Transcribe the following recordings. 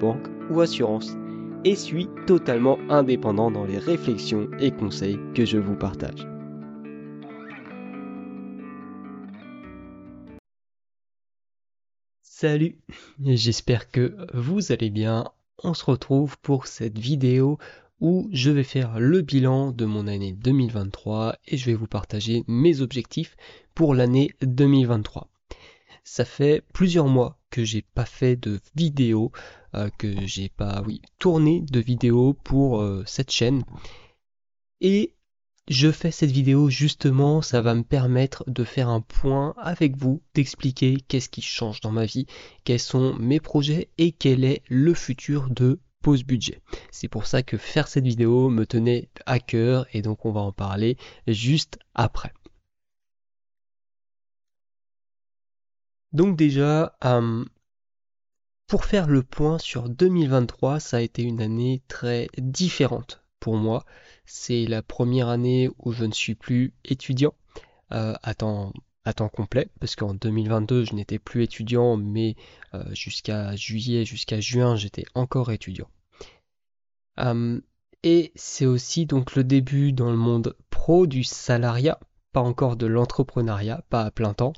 banque ou assurance, et suis totalement indépendant dans les réflexions et conseils que je vous partage. Salut, j'espère que vous allez bien. On se retrouve pour cette vidéo où je vais faire le bilan de mon année 2023 et je vais vous partager mes objectifs pour l'année 2023. Ça fait plusieurs mois que j'ai pas fait de vidéo, euh, que j'ai pas oui, tourné de vidéo pour euh, cette chaîne. Et je fais cette vidéo justement, ça va me permettre de faire un point avec vous, d'expliquer qu'est-ce qui change dans ma vie, quels sont mes projets et quel est le futur de pause budget. C'est pour ça que faire cette vidéo me tenait à cœur et donc on va en parler juste après. Donc déjà, euh, pour faire le point sur 2023, ça a été une année très différente pour moi. C'est la première année où je ne suis plus étudiant euh, à temps complet, parce qu'en 2022, je n'étais plus étudiant, mais euh, jusqu'à juillet, jusqu'à juin, j'étais encore étudiant. Et c'est aussi donc le début dans le monde pro du salariat, pas encore de l'entrepreneuriat, pas à plein temps.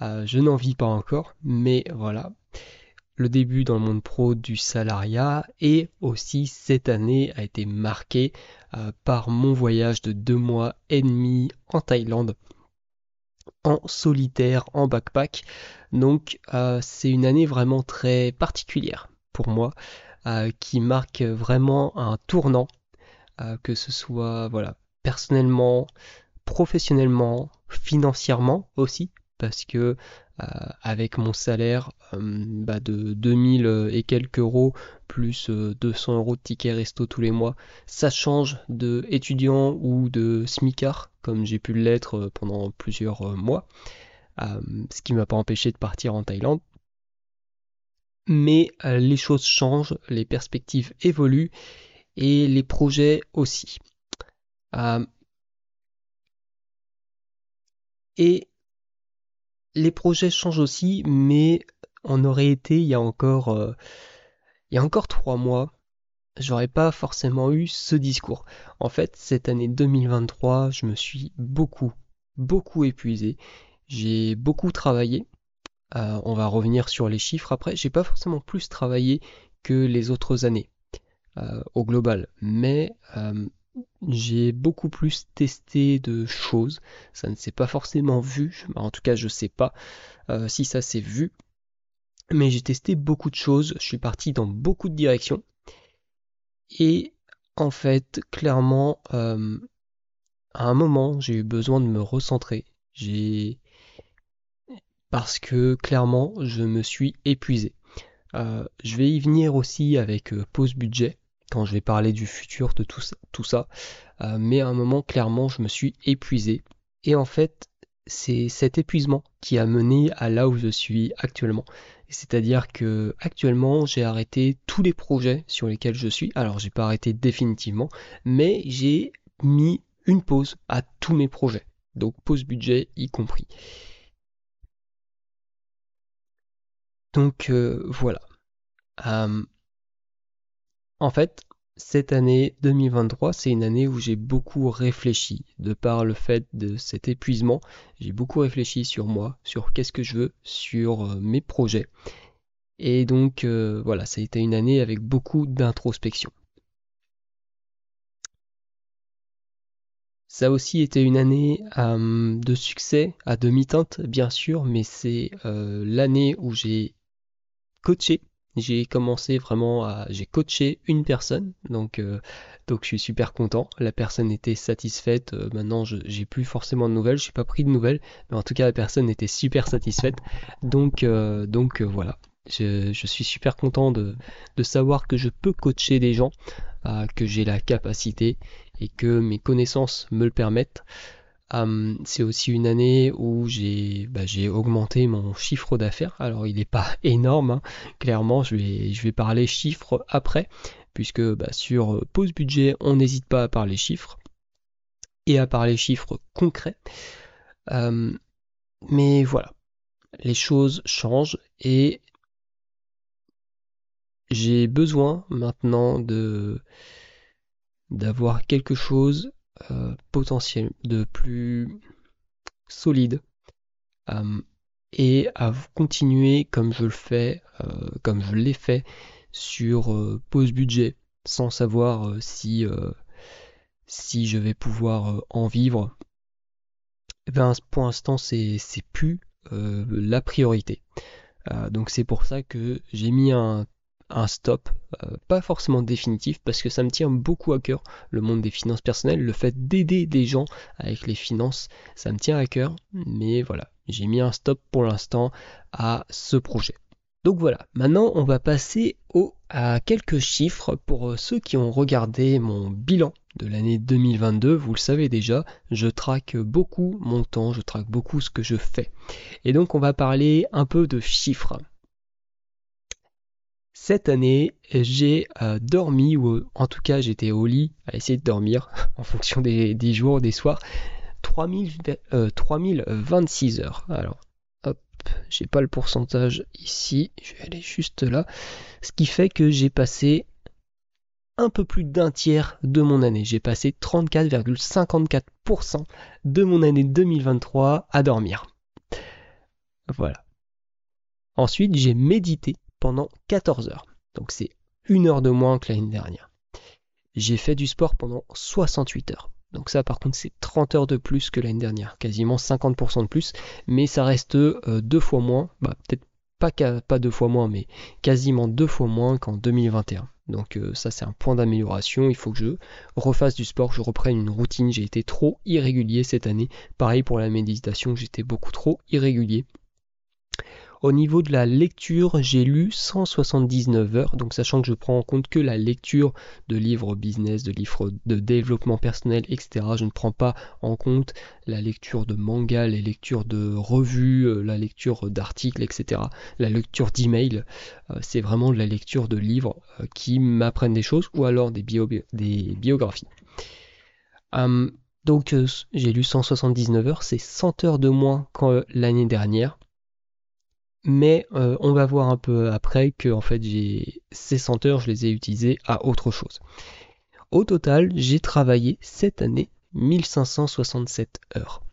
Euh, je n'en vis pas encore, mais voilà. Le début dans le monde pro du salariat et aussi cette année a été marquée par mon voyage de deux mois et demi en Thaïlande en solitaire, en backpack. Donc euh, c'est une année vraiment très particulière pour moi, euh, qui marque vraiment un tournant, euh, que ce soit voilà personnellement, professionnellement, financièrement aussi, parce que avec mon salaire bah, de 2000 et quelques euros plus 200 euros de ticket resto tous les mois, ça change de étudiant ou de smicard comme j'ai pu l'être euh, pendant plusieurs euh, mois, euh, ce qui m'a pas empêché de partir en Thaïlande. Mais les choses changent, les perspectives évoluent et les projets aussi. Et les projets changent aussi, mais on aurait été il y a encore, il y a encore trois mois, j'aurais pas forcément eu ce discours. En fait, cette année 2023, je me suis beaucoup, beaucoup épuisé. J'ai beaucoup travaillé. Euh, on va revenir sur les chiffres après. J'ai pas forcément plus travaillé que les autres années euh, au global, mais euh, j'ai beaucoup plus testé de choses. Ça ne s'est pas forcément vu. En tout cas, je sais pas si ça s'est vu. Mais j'ai testé beaucoup de choses. Je suis parti dans beaucoup de directions. Et en fait, clairement, euh, à un moment, j'ai eu besoin de me recentrer. J'ai parce que clairement, je me suis épuisé. Euh, je vais y venir aussi avec euh, pause budget quand je vais parler du futur de tout ça. Tout ça. mais à un moment, clairement, je me suis épuisé. Et en fait, c'est cet épuisement qui a mené à là où je suis actuellement. C'est-à-dire que actuellement j'ai arrêté tous les projets sur lesquels je suis. Alors j'ai pas arrêté définitivement, mais j'ai mis une pause à tous mes projets. Donc pause budget y compris. Donc euh, voilà. Euh, en fait, cette année 2023, c'est une année où j'ai beaucoup réfléchi. De par le fait de cet épuisement, j'ai beaucoup réfléchi sur moi, sur qu'est-ce que je veux, sur euh, mes projets. Et donc euh, voilà, ça a été une année avec beaucoup d'introspection. Ça a aussi été une année euh, de succès à demi-teinte, bien sûr, mais c'est l'année où j'ai coaché j'ai commencé vraiment à j'ai coaché une personne donc euh, donc je suis super content. La personne était satisfaite euh, maintenant je j'ai plus forcément de nouvelles je n'ai pas pris de nouvelles mais en tout cas la personne était super satisfaite. Donc euh, donc voilà. Je, suis super content de, savoir que je peux coacher des gens, que j'ai la capacité et que mes connaissances me le permettent. C'est aussi une année où bah, j'ai augmenté mon chiffre d'affaires. Alors il n'est pas énorme, hein. clairement, je vais, je vais parler chiffres après, puisque bah, sur pause budget, on n'hésite pas à parler chiffres et à parler chiffres concrets. Mais voilà, les choses changent et j'ai besoin maintenant de d'avoir quelque chose euh, potentiel, de plus solide euh, et à continuer comme je le fais, euh, comme je l'ai fait sur pause budget, sans savoir si si je vais pouvoir en vivre. Eh ben, pour l'instant, c'est plus la priorité. donc c'est pour ça que j'ai mis un un stop, euh, pas forcément définitif, parce que ça me tient beaucoup à cœur, le monde des finances personnelles, le fait d'aider des gens avec les finances, ça me tient à cœur, mais voilà, j'ai mis un stop pour l'instant à ce projet. Donc voilà, maintenant on va passer au, à quelques chiffres pour euh, ceux qui ont regardé mon bilan de l'année 2022. Vous le savez déjà, je traque beaucoup mon temps, je traque beaucoup ce que je fais. Et donc on va parler un peu de chiffres. Cette année, j'ai euh, dormi, ou en tout cas j'étais au lit à essayer de dormir en fonction des, jours, des soirs, 3000, 3026 euh, heures. Alors, hop, j'ai pas le pourcentage ici, je vais aller juste là. Ce qui fait que j'ai passé un peu plus d'un tiers de mon année. J'ai passé 34,54% de mon année 2023 à dormir. Voilà. Ensuite, j'ai médité pendant 14 heures. Donc c'est une heure de moins que l'année dernière. J'ai fait du sport pendant 68 heures. Donc ça par contre c'est 30 heures de plus que l'année dernière, quasiment 50% de plus, mais ça reste euh, deux fois moins, bah, peut-être pas, deux fois moins, mais quasiment deux fois moins qu'en 2021. Donc euh, ça c'est un point d'amélioration, il faut que je refasse du sport, que je reprenne une routine, j'ai été trop irrégulier cette année. Pareil pour la méditation, j'étais beaucoup trop irrégulier. Au niveau de la lecture, j'ai lu 179 heures, donc sachant que je prends en compte que la lecture de livres business, de livres de développement personnel, etc. Je ne prends pas en compte la lecture de manga, les lectures de revues, euh, la lecture d'articles, etc. La lecture d'emails, euh, c'est vraiment la lecture de livres euh, qui m'apprennent des choses ou alors des, des biographies. Hum, donc j'ai lu 179 heures, c'est 100 heures de moins qu'en l'année dernière mais euh, on va voir un peu après que en fait j'ai ces 100 heures, je les ai utilisées à autre chose. Au total, j'ai travaillé cette année 1567 heures,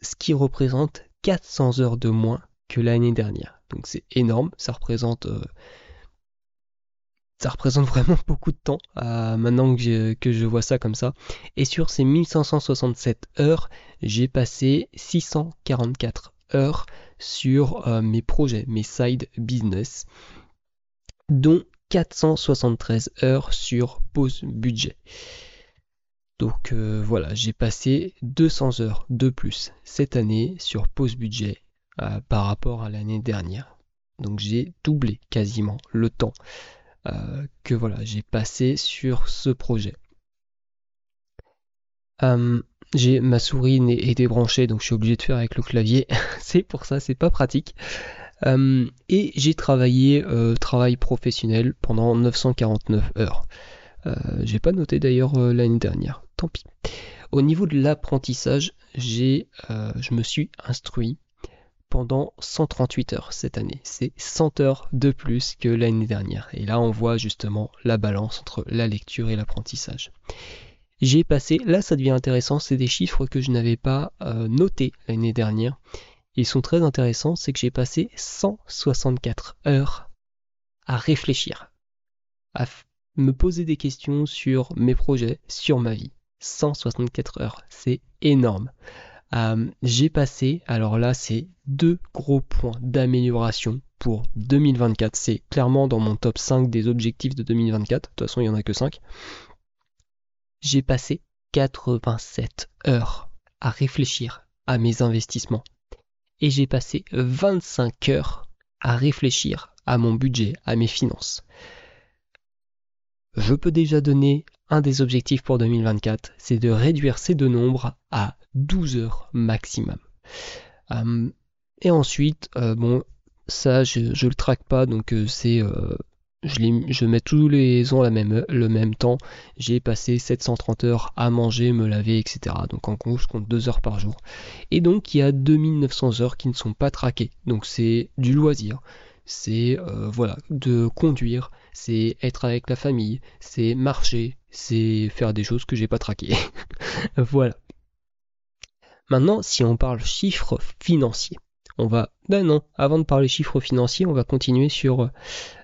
ce qui représente 400 heures de moins que l'année dernière. Donc c'est énorme, ça représente euh, vraiment beaucoup de temps maintenant que je, vois ça comme ça. Et sur ces 1567 heures, j'ai passé 644 heures sur euh, mes projets, mes side business, dont 473 heures sur pause budget. Donc euh, voilà, j'ai passé 200 heures de plus cette année sur pause budget euh, par rapport à l'année dernière. Donc j'ai doublé quasiment le temps que voilà, j'ai passé sur ce projet. J'ai ma souris est débranchée donc je suis obligé de faire avec le clavier. c'est pour ça, c'est pas pratique. Euh, et j'ai travaillé euh, travail professionnel pendant 949 heures. Euh, j'ai pas noté d'ailleurs l'année dernière, tant pis. Au niveau de l'apprentissage, j'ai, je me suis instruit pendant 138 heures cette année. C'est 100 heures de plus que l'année dernière. Et là, on voit justement la balance entre la lecture et l'apprentissage j'ai passé, là ça devient intéressant, c'est des chiffres que je n'avais pas euh, notés l'année dernière. Ils sont très intéressants, c'est que j'ai passé 164 heures à réfléchir, à me poser des questions sur mes projets, sur ma vie. 164 heures, c'est énorme. Euh, j'ai passé, alors là c'est deux gros points d'amélioration pour 2024. C'est clairement dans mon top 5 des objectifs de 2024. De toute façon, il n'y en a que 5 j'ai passé 87 heures à réfléchir à mes investissements. Et j'ai passé 25 heures à réfléchir à mon budget, à mes finances. Je peux déjà donner un des objectifs pour 2024, c'est de réduire ces deux nombres à 12 heures maximum. Euh, et ensuite, euh, bon, ça je, ne le traque pas, donc euh, c'est je, mets tous les ans la même, le même temps. J'ai passé 730 heures à manger, me laver, etc. Donc en gros, je compte 2 heures par jour. Et donc il y a 2900 heures qui ne sont pas traquées. Donc c'est du loisir. C'est voilà, de conduire, c'est être avec la famille, c'est marcher, c'est faire des choses que j'ai pas traquées. voilà. Maintenant, si on parle chiffres financiers, on va. Ben non, avant de parler chiffres financiers, on va continuer sur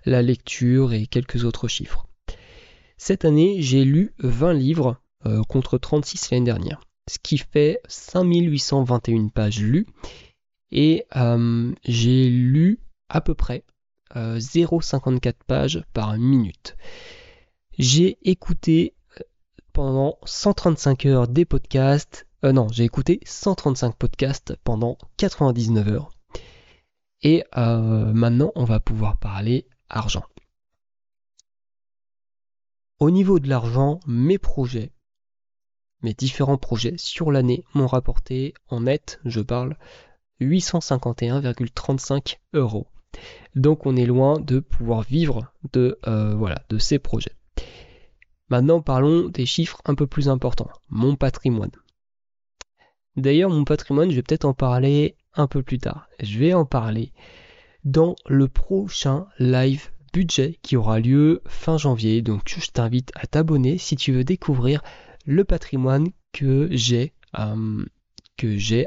la lecture et quelques autres chiffres. Cette année, j'ai lu 20 livres euh, contre 36 l'année dernière, ce qui fait 5821 pages lues. Et euh, j'ai lu à peu près 0,54 euh, pages par minute. J'ai écouté euh, pendant 135 heures des podcasts. Euh, non, j'ai écouté 135 podcasts pendant 99 heures. Et maintenant, on va pouvoir parler argent. Au niveau de l'argent, mes projets, mes différents projets sur l'année m'ont rapporté en net, je parle, 851,35 euros. Donc on est loin de pouvoir vivre de, euh, voilà, de ces projets. Maintenant parlons des chiffres un peu plus importants. Mon patrimoine. D'ailleurs mon patrimoine, je vais peut-être en parler un peu plus tard. Je vais en parler dans le prochain live budget qui aura lieu fin janvier. Donc je t'invite à t'abonner si tu veux découvrir le patrimoine que j'ai euh,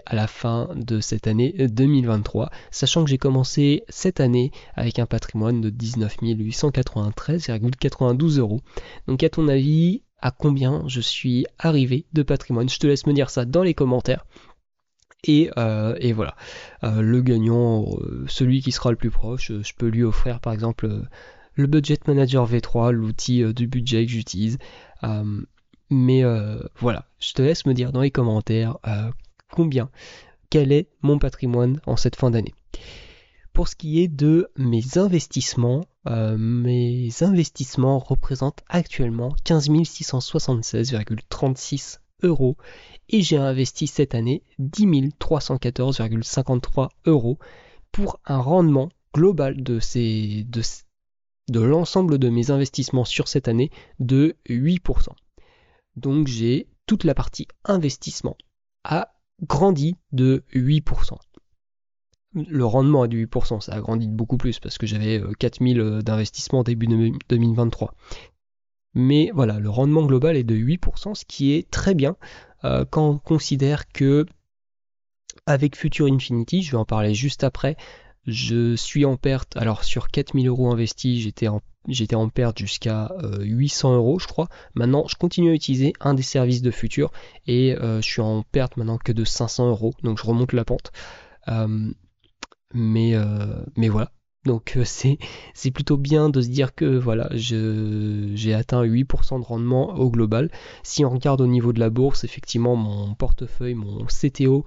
à la fin de cette année 2023, sachant que j'ai commencé cette année avec un patrimoine de 19 893,92 euros. Donc à ton avis, à combien je suis arrivé de patrimoine Je te laisse me dire ça dans les commentaires. Et, euh, voilà, euh, le gagnant, euh, celui qui sera le plus proche, je peux lui offrir par exemple le Budget Manager V3, l'outil du budget que j'utilise. mais voilà, je te laisse me dire dans les commentaires combien, quel est mon patrimoine en cette fin d'année. Pour ce qui est de mes investissements, euh, mes investissements représentent actuellement 15 676,36 euros et j'ai investi cette année 10 314,53 euros pour un rendement global de, de, l'ensemble de mes investissements sur cette année de 8%. Donc j'ai toute la partie investissement à grandi de 8%. Le rendement est de 8%, ça a grandi de beaucoup plus parce que j'avais 4000 euh, euh, d'investissement début 2023. Mais voilà, le rendement global est de 8%, ce qui est très bien euh, quand on considère que avec Future Infinity, je vais en parler juste après, je suis en perte. Alors sur 4000 euros investis, j'étais en perte jusqu'à 800 euh, euros je crois. Maintenant je continue à utiliser un des services de futur et je suis en perte maintenant que de 500 euros donc je remonte la pente. Euh, mais, mais voilà. Donc c'est, c'est plutôt bien de se dire que voilà, j'ai atteint 8% de rendement au global. Si on regarde au niveau de la bourse, effectivement mon portefeuille, mon CTO,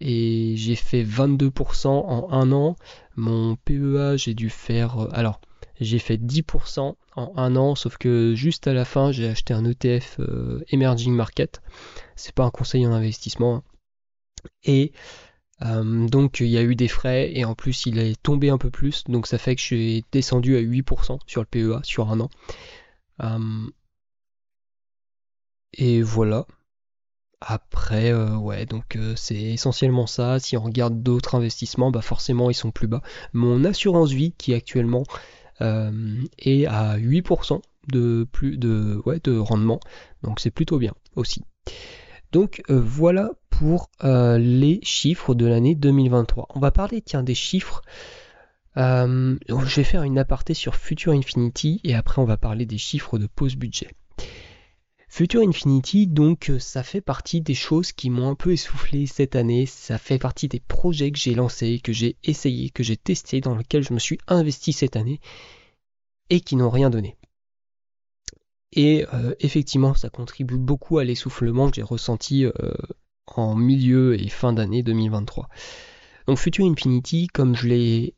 et j'ai fait 22% en un an. Mon PEA, j'ai dû faire... Alors, j'ai fait 10% en un an, sauf que juste à la fin, j'ai acheté un ETF euh, Emerging Market. C'est pas un conseil en investissement. Hein. Et euh, donc il y a eu des frais et en plus il est tombé un peu plus, donc ça fait que je suis descendu à 8% sur le PEA sur un an. Euh, et voilà. Après, ouais, donc c'est essentiellement ça. Si on regarde d'autres investissements, bah forcément ils sont plus bas. Mon assurance vie qui est actuellement euh, et à 8% de, plus de, ouais, de rendement. Donc c'est plutôt bien aussi. Donc euh, voilà pour euh, les chiffres de l'année 2023. On va parler tiens des chiffres. je vais faire une aparté sur Future Infinity et après on va parler des chiffres de pause budget. Future Infinity, donc, ça fait partie des choses qui m'ont un peu essoufflé cette année. Ça fait partie des projets que j'ai lancés, que j'ai essayé, que j'ai testé, dans lesquels je me suis investi cette année et qui n'ont rien donné. Et euh, effectivement, ça contribue beaucoup à l'essoufflement que j'ai ressenti euh, en milieu et fin d'année 2023. Donc Future Infinity, comme je l'ai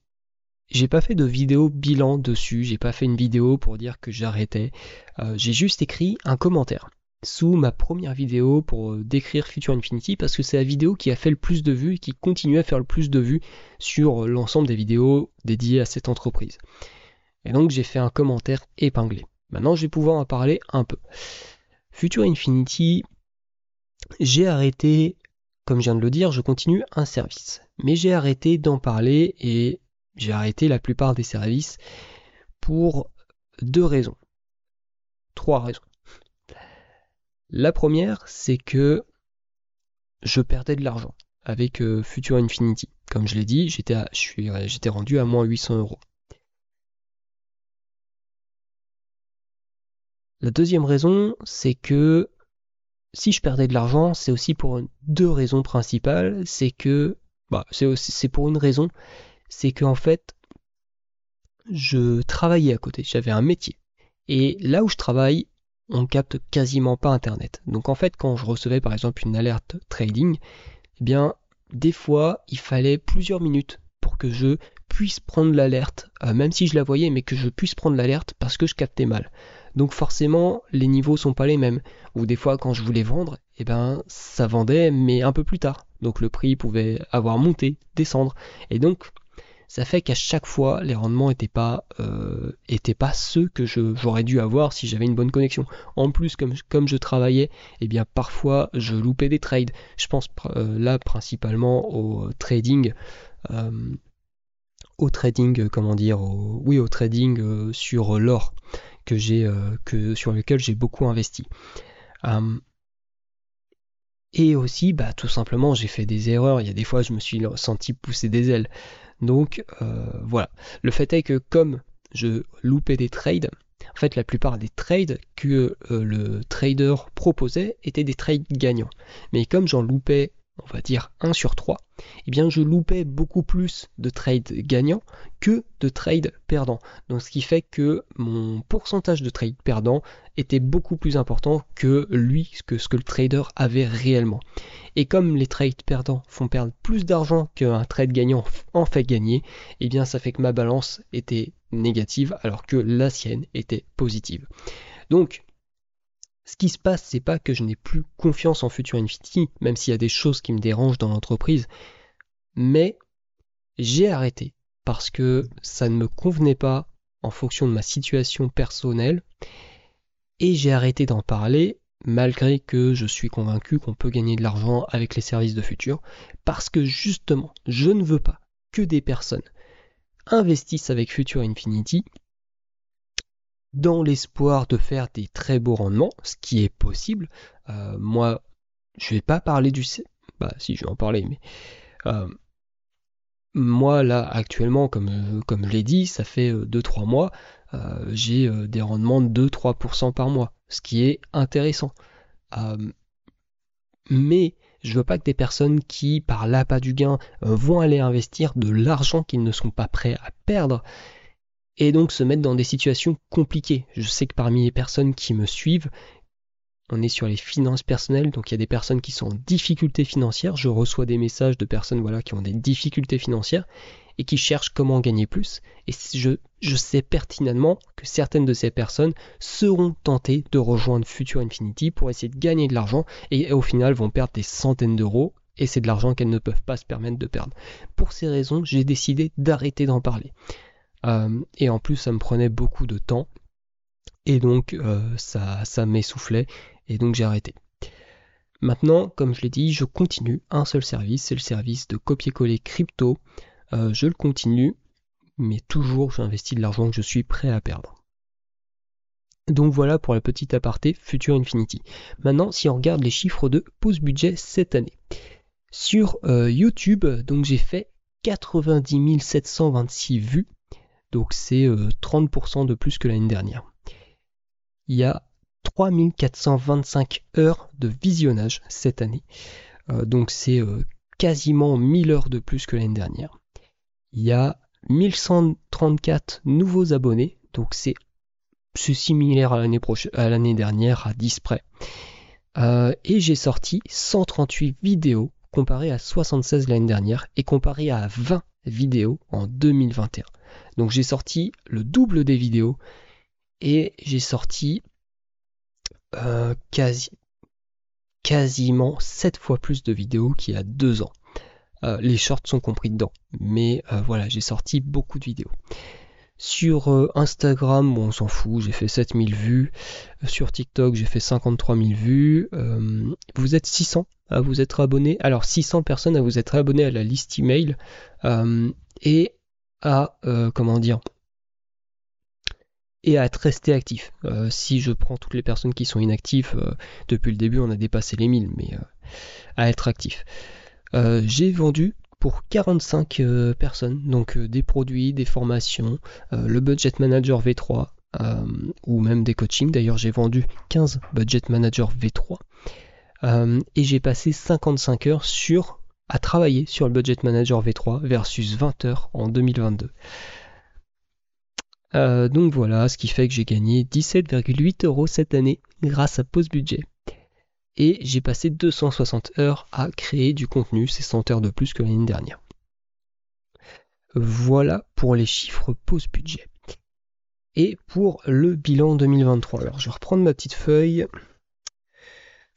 j'ai pas fait de vidéo bilan dessus, j'ai pas fait une vidéo pour dire que j'arrêtais. Euh, j'ai juste écrit un commentaire sous ma première vidéo pour euh, décrire Future Infinity parce que c'est la vidéo qui a fait le plus de vues et qui continue à faire le plus de vues sur l'ensemble des vidéos dédiées à cette entreprise. Et donc j'ai fait un commentaire épinglé. Maintenant je vais pouvoir en parler un peu. Future Infinity, j'ai arrêté, comme je viens de le dire, je continue un service. Mais j'ai arrêté d'en parler et j'ai arrêté la plupart des services pour deux raisons. Trois raisons. La première, c'est que je perdais de l'argent avec euh, Future Infinity. Comme je l'ai dit, j'étais rendu à moins 800 euros. La deuxième raison, c'est que si je perdais de l'argent, c'est aussi pour deux raisons principales. C'est que, bah, c'est pour une raison, c'est qu'en fait, je travaillais à côté, j'avais un métier. Et là où je travaille, on capte quasiment pas Internet. Donc en fait, quand je recevais par exemple une alerte trading, eh bien, des fois, il fallait plusieurs minutes pour que je puisse prendre l'alerte, euh, même si je la voyais, mais que je puisse prendre l'alerte parce que je captais mal. Donc forcément, les niveaux sont pas les mêmes. Ou des fois, quand je voulais vendre, eh ben, ça vendait, mais un peu plus tard. Donc le prix pouvait avoir monté, descendre. Et donc, ça fait qu'à chaque fois, les rendements n'étaient pas, euh, pas ceux que j'aurais dû avoir si j'avais une bonne connexion. En plus, comme, je travaillais, eh bien parfois je loupais des trades. Je pense euh, là principalement au trading. Euh, au trading, comment dire, oui, au trading sur l'or que j'ai, que sur lequel j'ai beaucoup investi. et aussi, bah, tout simplement, j'ai fait des erreurs. Il y a des fois, je me suis senti pousser des ailes. Donc euh, voilà. Le fait est que comme je loupais des trades, en fait la plupart des trades que euh, le trader proposait étaient des trades gagnants. Mais comme j'en loupais on va dire 1 sur 3, eh bien je loupais beaucoup plus de trades gagnants que de trades perdants. Donc ce qui fait que mon pourcentage de trades perdants était beaucoup plus important que lui, que ce que le trader avait réellement. Et comme les trades perdants font perdre plus d'argent qu'un trade gagnant en fait gagner, eh bien ça fait que ma balance était négative alors que la sienne était positive. Donc ce qui se passe, c'est pas que je n'ai plus confiance en Future Infinity, même s'il y a des choses qui me dérangent dans l'entreprise, mais j'ai arrêté parce que ça ne me convenait pas en fonction de ma situation personnelle et j'ai arrêté d'en parler malgré que je suis convaincu qu'on peut gagner de l'argent avec les services de futur parce que justement je ne veux pas que des personnes investissent avec Future Infinity dans l'espoir de faire des très beaux rendements, ce qui est possible. Euh, moi, je vais pas parler du... Bah si, je vais en parler, mais... Euh, moi, là, actuellement, comme, euh, comme je l'ai dit, ça fait 2-3 mois, j'ai des rendements de 2-3% par mois, ce qui est intéressant. mais je veux pas que des personnes qui, par l'appât du gain, vont aller investir de l'argent qu'ils ne sont pas prêts à perdre et donc se mettre dans des situations compliquées. Je sais que parmi les personnes qui me suivent, on est sur les finances personnelles, donc il y a des personnes qui sont en difficulté financière. Je reçois des messages de personnes voilà, qui ont des difficultés financières et qui cherchent comment gagner plus. Et je, je sais pertinemment que certaines de ces personnes seront tentées de rejoindre Future Infinity pour essayer de gagner de l'argent et au final vont perdre des centaines d'euros et c'est de l'argent qu'elles ne peuvent pas se permettre de perdre. Pour ces raisons, j'ai décidé d'arrêter d'en parler. Euh, et en plus, ça me prenait beaucoup de temps. Et donc, euh, ça, m'essoufflait. Et donc, j'ai arrêté. Maintenant, comme je l'ai dit, je continue un seul service. C'est le service de copier-coller crypto. Euh, je le continue. Mais toujours, j'investis de l'argent que je suis prêt à perdre. Donc voilà pour la petite aparté Future Infinity. Maintenant, si on regarde les chiffres de pause budget cette année. Sur YouTube, donc j'ai fait 90 726 vues donc c'est 30% euh, de plus que l'année dernière. Il y a 3425 heures de visionnage cette année. Euh, donc c'est euh, quasiment 1000 heures de plus que l'année dernière. Il y a 1134 nouveaux abonnés, donc c'est similaire à l'année dernière à 10 près. et j'ai sorti 138 vidéos comparé à 76 l'année dernière et comparé à 20 vidéos en 2021. Donc j'ai sorti le double des vidéos et j'ai sorti euh, quasi, quasiment 7 fois plus de vidéos qu'il y a 2 ans. Euh, les shorts sont compris dedans, mais euh, voilà, j'ai sorti beaucoup de vidéos. Sur Instagram, bon, on s'en fout, j'ai fait 7000 vues. Sur TikTok, j'ai fait 53 000 vues. vous êtes 600 à vous être abonnés. Alors 600 personnes à vous être abonnés à la liste email et à comment dire et à être resté actif. Euh, si je prends toutes les personnes qui sont inactives, euh, depuis le début on a dépassé les 1000, mais euh, à être actif. J'ai vendu pour 45 personnes, donc des produits, des formations, le Budget Manager V3, ou même des coachings. D'ailleurs j'ai vendu 15 Budget Manager V3. et j'ai passé 55 heures sur à travailler sur le Budget Manager V3 versus 20 heures en 2022. Euh, donc voilà, ce qui fait que j'ai gagné 17,8 euros cette année grâce à Pause Budget. Et j'ai passé 260 heures à créer du contenu, c'est 100 heures de plus que l'année dernière. Voilà pour les chiffres Pause Budget. Et pour le bilan 2023. Alors je vais reprendre ma petite feuille.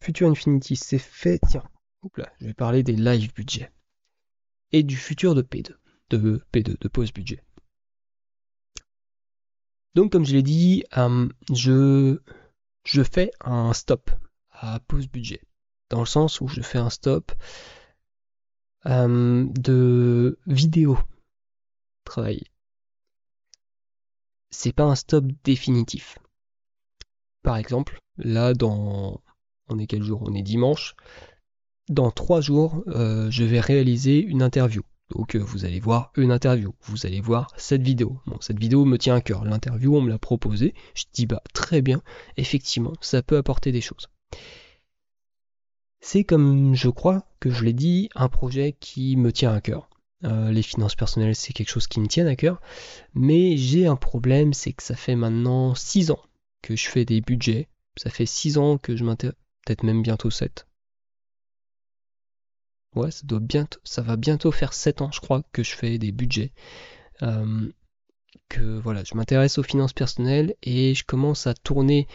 Future Infinity, c'est fait. Tiens, je vais parler des live budget. Et du futur de P2. De P2, de Pause Budget. Donc comme je l'ai dit, euh, je fais un stop à pause budget. Dans le sens où je fais un stop euh, de vidéo travail. C'est pas un stop définitif. Par exemple, là dans on est quel jour? On est dimanche. Dans trois jours, euh, je vais réaliser une interview. Donc euh, vous allez voir une interview, vous allez voir cette vidéo. Bon, cette vidéo me tient à cœur. L'interview, on me l'a proposée. Je dis bah très bien, effectivement, ça peut apporter des choses. C'est comme je crois que je l'ai dit, un projet qui me tient à cœur. Euh, les finances personnelles, c'est quelque chose qui me tient à cœur. Mais j'ai un problème, c'est que ça fait maintenant 6 ans que je fais des budgets. Ça fait 6 ans que je m'intéresse, peut-être même bientôt 7, ouais, ça, doit bientôt, ça va bientôt faire 7 ans, je crois, que je fais des budgets. Euh, que voilà, je m'intéresse aux finances personnelles et je commence à tourner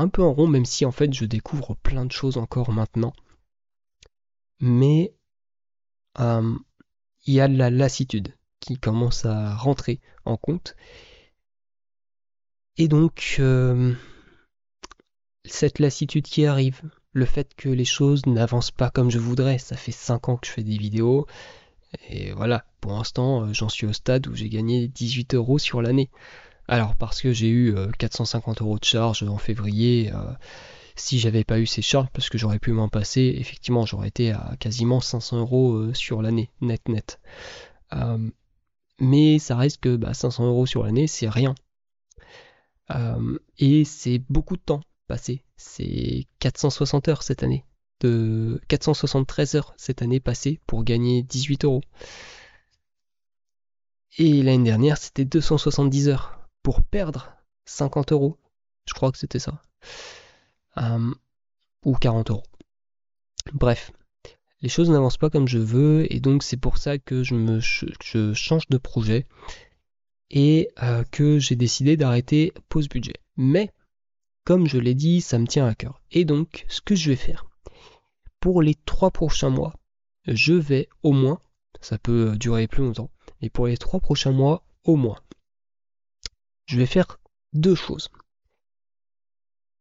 un peu en rond, même si en fait je découvre plein de choses encore maintenant. Mais euh, il y a de la lassitude qui commence à rentrer en compte. Et donc, euh, cette lassitude qui arrive, le fait que les choses n'avancent pas comme je voudrais. Ça fait 5 ans que je fais des vidéos. Et voilà, pour l'instant, euh, j'en suis au stade où j'ai gagné 18 euros sur l'année. Alors, parce que j'ai eu 450 euh, euros de charges en février, euh, si j'avais pas eu ces charges, parce que j'aurais pu m'en passer, effectivement, j'aurais été à quasiment 500 euros sur l'année, net, net. mais ça reste que 500 bah, euros sur l'année, c'est rien. et c'est beaucoup de temps passé c'est 460 heures cette année. De 473 heures cette année passée pour gagner 18 euros. Et l'année dernière, c'était 270 heures pour perdre 50 euros. Je crois que c'était ça. Euh, ou 40 euros. Bref, les choses n'avancent pas comme je veux et donc c'est pour ça que je, me, change de projet et euh, que j'ai décidé d'arrêter pause budget. Mais comme je l'ai dit, ça me tient à cœur. Et donc, ce que je vais faire, pour les trois prochains mois, je vais au moins, ça peut durer plus longtemps, mais pour les trois prochains mois, au moins, je vais faire deux choses.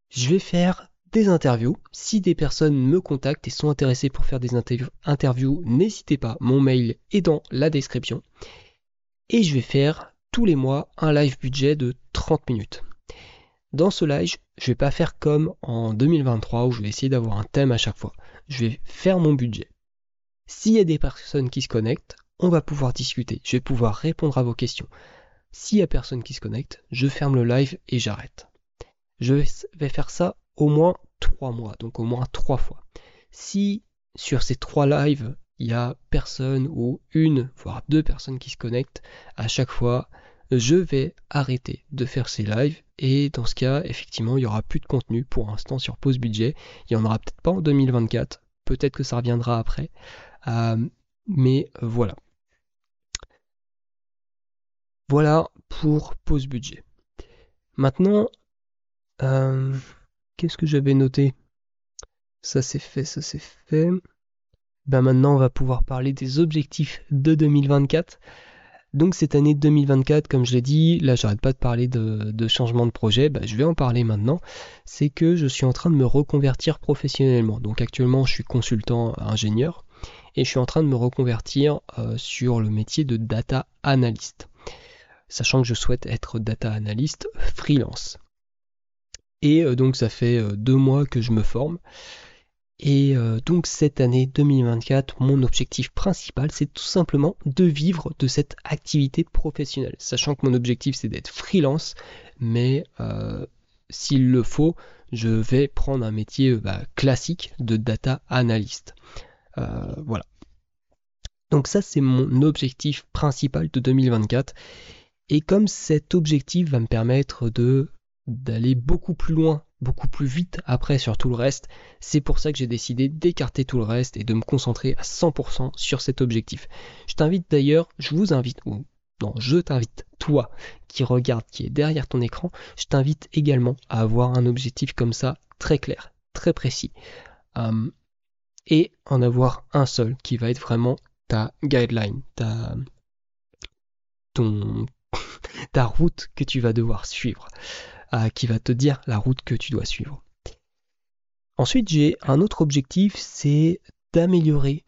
Je vais faire des interviews. Si des personnes me contactent et sont intéressées pour faire des interviews, n'hésitez pas, mon mail est dans la description. Et je vais faire tous les mois un live budget de 30 minutes. Dans ce live, je vais pas faire comme en 2023 où je vais essayer d'avoir un thème à chaque fois. Je vais faire mon budget. S'il y a des personnes qui se connectent, on va pouvoir discuter. Je vais pouvoir répondre à vos questions. S'il y a personne qui se connecte, je ferme le live et j'arrête. Je vais faire ça au moins trois mois, donc au moins trois fois. Si sur ces trois lives, il y a personne ou une, voire deux personnes qui se connectent, à chaque fois, je vais arrêter de faire ces lives et dans ce cas, effectivement, il n'y aura plus de contenu pour l'instant sur Pause Budget. Il n'y en aura peut-être pas en 2024, peut-être que ça reviendra après. Euh, mais voilà. Voilà pour pause budget. Maintenant, euh, qu'est-ce que j'avais noté? Ça c'est fait, ça c'est fait. Ben maintenant, on va pouvoir parler des objectifs de 2024. Donc cette année 2024, comme je l'ai dit, là j'arrête pas de parler de, changement de projet, ben, je vais en parler maintenant. C'est que je suis en train de me reconvertir professionnellement. Donc actuellement je suis consultant ingénieur et je suis en train de me reconvertir euh, sur le métier de data analyst. Sachant que je souhaite être data analyst freelance. Et euh, donc ça fait euh, deux mois que je me forme. Et euh, donc cette année 2024, mon objectif principal, c'est tout simplement de vivre de cette activité professionnelle. Sachant que mon objectif, c'est d'être freelance, mais euh, s'il le faut, je vais prendre un métier euh, bah, classique de data analyst. voilà. Donc ça, c'est mon objectif principal de 2024. Et comme cet objectif va me permettre de d'aller beaucoup plus loin beaucoup plus vite après sur tout le reste. C'est pour ça que j'ai décidé d'écarter tout le reste et de me concentrer à 100% sur cet objectif. Je t'invite d'ailleurs, je vous invite, ou non, je t'invite, toi qui regarde, qui est derrière ton écran, je t'invite également à avoir un objectif comme ça, très clair, très précis. Euh, et en avoir un seul qui va être vraiment ta guideline, ta, ton, ta route que tu vas devoir suivre qui va te dire la route que tu dois suivre. Ensuite, j'ai un autre objectif, c'est d'améliorer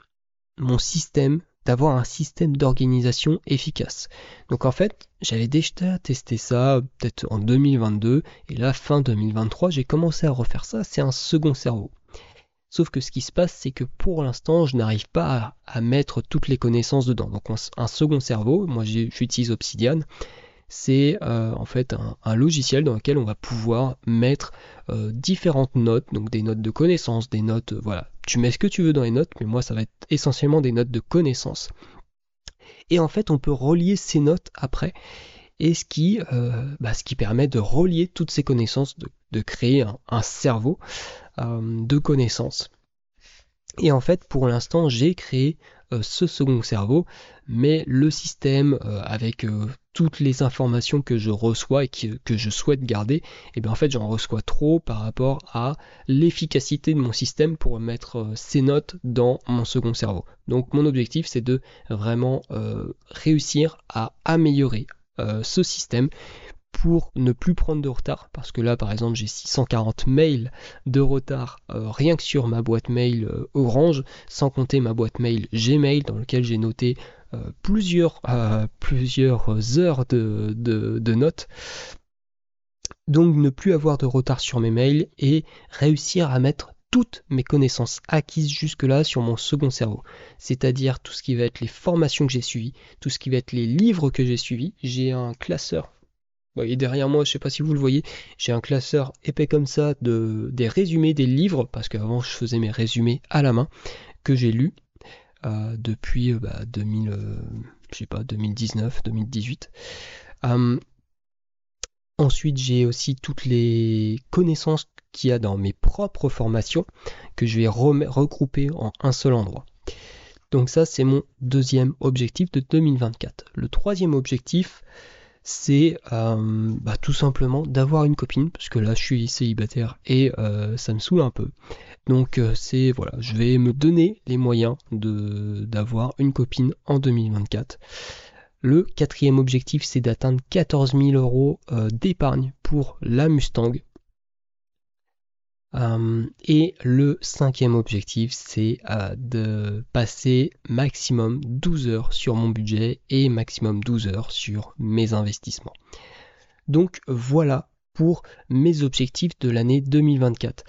mon système, d'avoir un système d'organisation efficace. Donc en fait, j'avais déjà testé ça peut-être en 2022 et là fin 2023, j'ai commencé à refaire ça, c'est un second cerveau. Sauf que ce qui se passe, c'est que pour l'instant, je n'arrive pas à, mettre toutes les connaissances dedans. Donc un second cerveau, moi j'utilise Obsidian, c'est euh, en fait un, logiciel dans lequel on va pouvoir mettre euh, différentes notes, donc des notes de connaissances, des notes, euh, voilà, tu mets ce que tu veux dans les notes, mais moi ça va être essentiellement des notes de connaissances. Et en fait, on peut relier ces notes après, et ce qui, bah, ce qui permet de relier toutes ces connaissances, de, créer un cerveau de connaissances. Et en fait, pour l'instant, j'ai créé euh, ce second cerveau, mais le système euh, avec euh, toutes les informations que je reçois et que, je souhaite garder, et eh bien en fait j'en reçois trop par rapport à l'efficacité de mon système pour mettre ces notes dans mon second cerveau. Donc mon objectif c'est de vraiment réussir à améliorer ce système pour ne plus prendre de retard, parce que là par exemple j'ai 640 mails de retard euh, rien que sur ma boîte mail euh, Orange, sans compter ma boîte mail Gmail dans lequel j'ai noté euh, plusieurs, plusieurs heures de, de, notes. Donc ne plus avoir de retard sur mes mails et réussir à mettre toutes mes connaissances acquises jusque-là sur mon second cerveau. C'est-à-dire tout ce qui va être les formations que j'ai suivies, tout ce qui va être les livres que j'ai suivis. J'ai un classeur et derrière moi, je sais pas si vous le voyez, j'ai un classeur épais comme ça de, des résumés des livres, parce qu'avant je faisais mes résumés à la main, que j'ai lus euh, depuis 2000, euh, bah, euh, je sais pas, 2019, 2018. Ensuite, j'ai aussi toutes les connaissances qu'il y a dans mes propres formations que je vais regrouper en un seul endroit. Donc ça, c'est mon deuxième objectif de 2024. Le troisième objectif, c'est euh, bah, tout simplement d'avoir une copine, parce que là je suis célibataire et euh, ça me saoule un peu. Donc euh, c'est voilà, je vais me donner les moyens d'avoir une copine en 2024. Le quatrième objectif, c'est d'atteindre 14 000 euros d'épargne pour la Mustang euh, et le cinquième objectif, c'est euh, de passer maximum 12 heures sur mon budget et maximum 12 heures sur mes investissements. Donc voilà pour mes objectifs de l'année 2024.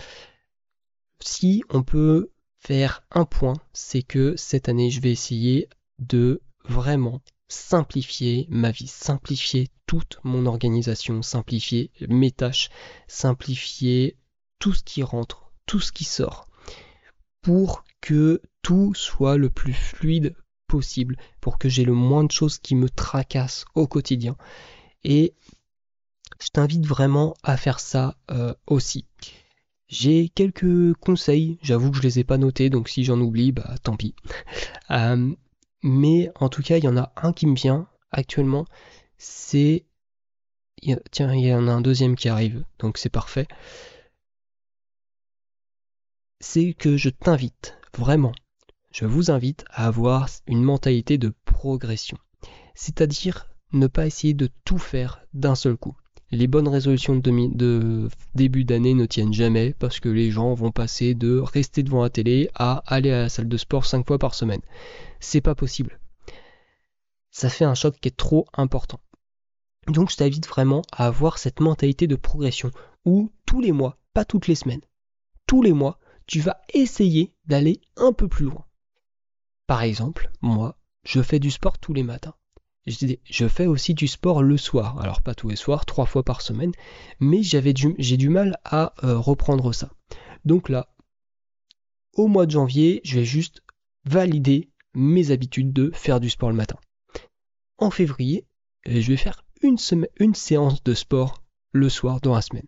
Si on peut faire un point, c'est que cette année, je vais essayer de vraiment simplifier ma vie, simplifier toute mon organisation, simplifier mes tâches, simplifier tout ce qui rentre, tout ce qui sort, pour que tout soit le plus fluide possible, pour que j'ai le moins de choses qui me tracassent au quotidien. Et je t'invite vraiment à faire ça euh, aussi. J'ai quelques conseils, j'avoue que je les ai pas notés, donc si j'en oublie, bah tant pis. Euh, mais en tout cas, il y en a un qui me vient actuellement, c'est... Tiens, il y en a un deuxième qui arrive, donc c'est parfait. C'est que je t'invite, vraiment, je vous invite à avoir une mentalité de progression. C'est-à-dire ne pas essayer de tout faire d'un seul coup. Les bonnes résolutions de, début d'année ne tiennent jamais parce que les gens vont passer de rester devant la télé à aller à la salle de sport 5 fois par semaine. C'est pas possible. Ça fait un choc qui est trop important. Donc je t'invite vraiment à avoir cette mentalité de progression où tous les mois, pas toutes les semaines, tous les mois, tu vas essayer d'aller un peu plus loin. Par exemple, moi, je fais du sport tous les matins. Je fais aussi du sport le soir. Alors pas tous les soirs, trois fois par semaine, mais j'ai du mal à euh, reprendre ça. Donc là, au mois de janvier, je vais juste valider mes habitudes de faire du sport le matin. En février, je vais faire une, séance de sport le soir dans la semaine.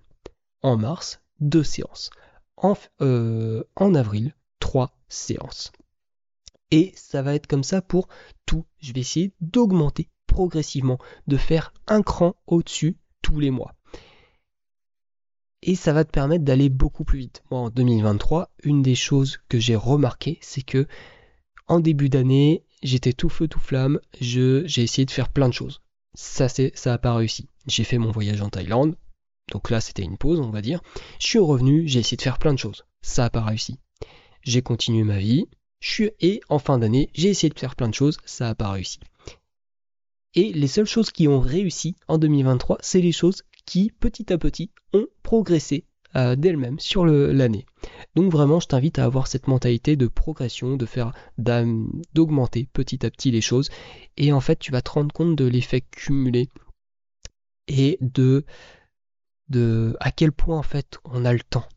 En mars, deux séances. En, euh, en avril, trois séances. Et ça va être comme ça pour tout. Je vais essayer d'augmenter progressivement, de faire un cran au-dessus tous les mois. Et ça va te permettre d'aller beaucoup plus vite. Moi, en 2023, une des choses que j'ai remarqué, c'est que en début d'année, j'étais tout feu, tout flamme. j'ai essayé de faire plein de choses. Ça, ça n'a pas réussi. J'ai fait mon voyage en Thaïlande. Donc là, c'était une pause, on va dire. Je suis revenu, j'ai essayé de faire plein de choses. Ça n'a pas réussi. J'ai continué ma vie, et en fin d'année, j'ai essayé de faire plein de choses, ça n'a pas réussi. Et les seules choses qui ont réussi en 2023, c'est les choses qui, petit à petit, ont progressé euh, d'elles-mêmes sur l'année. Donc vraiment, je t'invite à avoir cette mentalité de progression, de faire d'augmenter petit à petit les choses. Et en fait, tu vas te rendre compte de l'effet cumulé et de, de à quel point en fait on a le temps.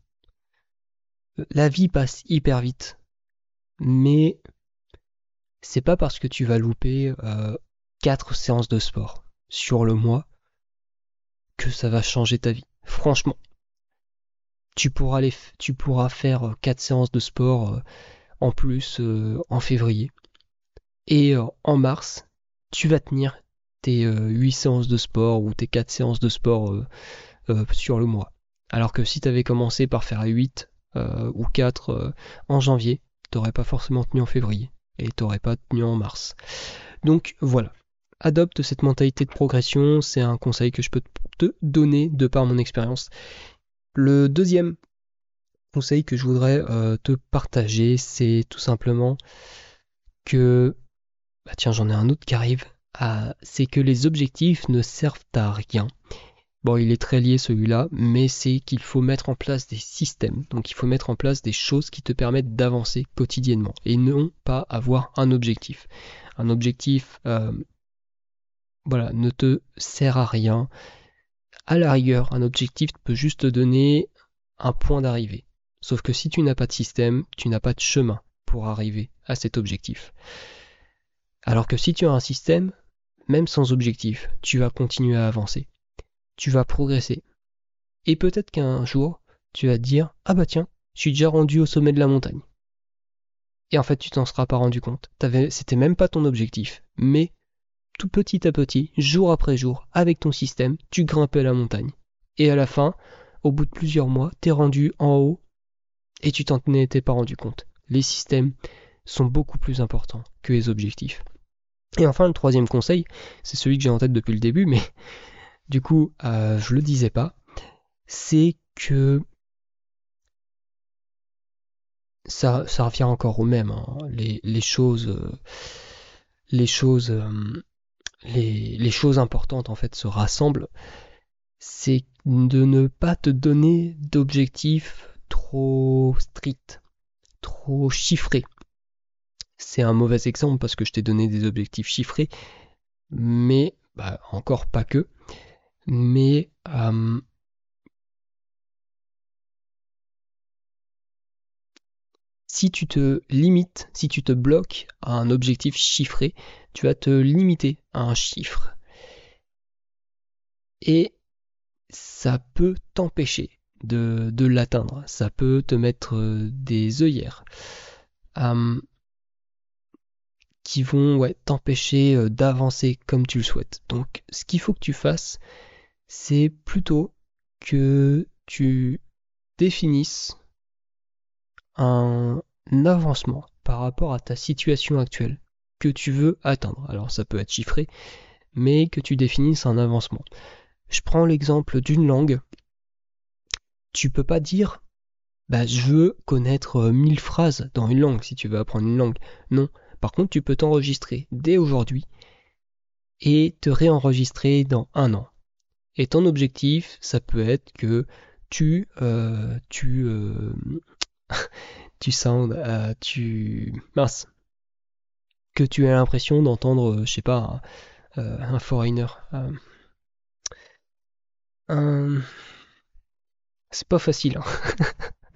La vie passe hyper vite mais c'est pas parce que tu vas louper euh, 4 séances de sport sur le mois que ça va changer ta vie. Franchement, tu pourras, faire 4 séances de sport euh, en plus euh, en février. Et euh, en mars, tu vas tenir tes 8 séances de sport ou tes 4 séances de sport sur le mois. Alors que si tu avais commencé par faire 8 ou 4 en janvier, t'aurais pas forcément tenu en février et t'aurais pas tenu en mars. Donc voilà. Adopte cette mentalité de progression, c'est un conseil que je peux te donner de par mon expérience. Le deuxième conseil que je voudrais euh, te partager, c'est tout simplement que, bah tiens, j'en ai un autre qui arrive, ah, c'est que les objectifs ne servent à rien Bon, il est très lié celui-là, mais c'est qu'il faut mettre en place des systèmes. Donc il faut mettre en place des choses qui te permettent d'avancer quotidiennement et non pas avoir un objectif. Un objectif, euh, voilà, ne te sert à rien. À la rigueur, un objectif peut juste te donner un point d'arrivée. Sauf que si tu n'as pas de système, tu n'as pas de chemin pour arriver à cet objectif. Alors que si tu as un système, même sans objectif, tu vas continuer à avancer tu vas progresser. Et peut-être qu'un jour, tu vas te dire Ah bah tiens, je suis déjà rendu au sommet de la montagne. Et en fait, tu t'en seras pas rendu compte. C'était même pas ton objectif. Mais tout petit à petit, jour après jour, avec ton système, tu grimpais la montagne. Et à la fin, au bout de plusieurs mois, t'es rendu en haut et tu t'en étais pas rendu compte. Les systèmes sont beaucoup plus importants que les objectifs. Et enfin, le troisième conseil, c'est celui que j'ai en tête depuis le début, mais du coup, euh, je le disais pas, c'est que ça, revient encore au même. Hein. Les, choses, les choses, euh, les, les, choses importantes en fait se rassemblent. C'est de ne pas te donner d'objectifs trop stricts, trop chiffrés. C'est un mauvais exemple parce que je t'ai donné des objectifs chiffrés, mais bah, encore pas que mais euh, si tu te limites, si tu te bloques à un objectif chiffré, tu vas te limiter à un chiffre. Et ça peut t'empêcher de, l'atteindre, ça peut te mettre euh, des œillères. Euh, qui vont t'empêcher d'avancer comme tu le souhaites. Donc ce qu'il faut que tu fasses, c'est plutôt que tu définisses un avancement par rapport à ta situation actuelle que tu veux atteindre. Alors ça peut être chiffré, mais que tu définisses un avancement. Je prends l'exemple d'une langue. Tu peux pas dire bah, je veux connaître 1000 euh, phrases dans une langue si tu veux apprendre une langue. Non. Par contre, tu peux t'enregistrer dès aujourd'hui et te réenregistrer dans un an. Et ton objectif, ça peut être que tu euh, tu euh, tu sound tu mince que tu aies l'impression d'entendre je sais pas un, foreigner c'est pas facile hein.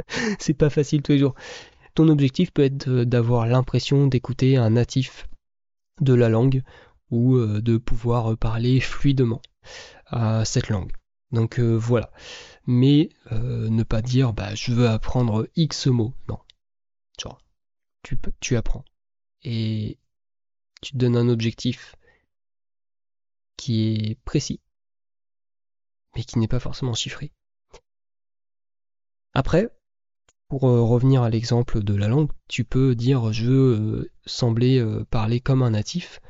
c'est pas facile tous les jours. Ton objectif peut être d'avoir l'impression d'écouter un natif de la langue ou euh, de pouvoir parler fluidement cette langue. Donc euh, voilà. Mais euh, ne pas dire bah je veux apprendre X mots. Non. Genre, tu, apprends. Et tu donnes un objectif qui est précis, mais qui n'est pas forcément chiffré. Après, pour euh, revenir à l'exemple de la langue, tu peux dire je veux sembler parler comme un natif.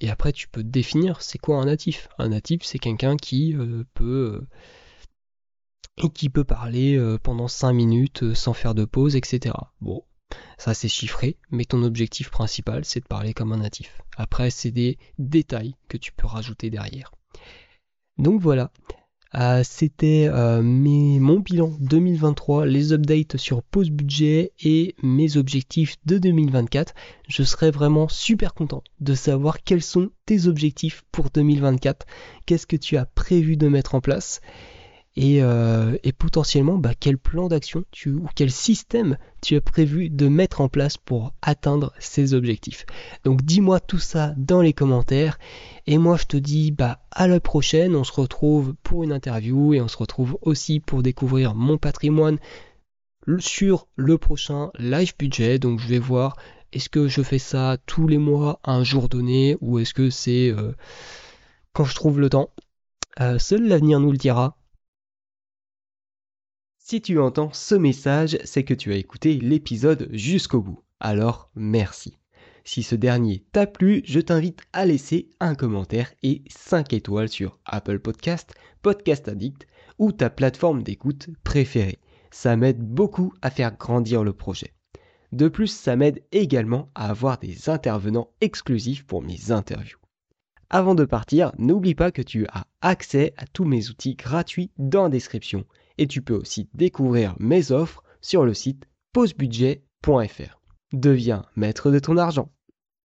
Et après, tu peux définir c'est quoi un natif. Un natif, c'est quelqu'un qui peut qui peut parler pendant 5 minutes sans faire de pause, etc. Bon, ça c'est chiffré, mais ton objectif principal c'est de parler comme un natif. Après, c'est des détails que tu peux rajouter derrière. Donc voilà, euh, c'était euh, mon bilan 2023, les updates sur pause budget et mes objectifs de 2024. Je serais vraiment super content de savoir quels sont tes objectifs pour 2024, qu'est-ce que tu as prévu de mettre en place? Euh, et, potentiellement bah, quel plan d'action ou quel système tu as prévu de mettre en place pour atteindre ces objectifs. Donc dis-moi tout ça dans les commentaires et moi je te dis bah à la prochaine, on se retrouve pour une interview et on se retrouve aussi pour découvrir mon patrimoine sur le prochain live budget. Donc je vais voir est-ce que je fais ça tous les mois un jour donné ou est-ce que c'est euh, quand je trouve le temps. Euh, seul l'avenir nous le dira. Si tu entends ce message, c'est que tu as écouté l'épisode jusqu'au bout. Alors merci. Si ce dernier t'a plu, je t'invite à laisser un commentaire et 5 étoiles sur Apple Podcast, Podcast Addict ou ta plateforme d'écoute préférée. Ça m'aide beaucoup à faire grandir le projet. De plus, ça m'aide également à avoir des intervenants exclusifs pour mes interviews. Avant de partir, n'oublie pas que tu as accès à tous mes outils gratuits dans la description et tu peux aussi découvrir mes offres sur le site pausebudget.fr. Deviens maître de ton argent.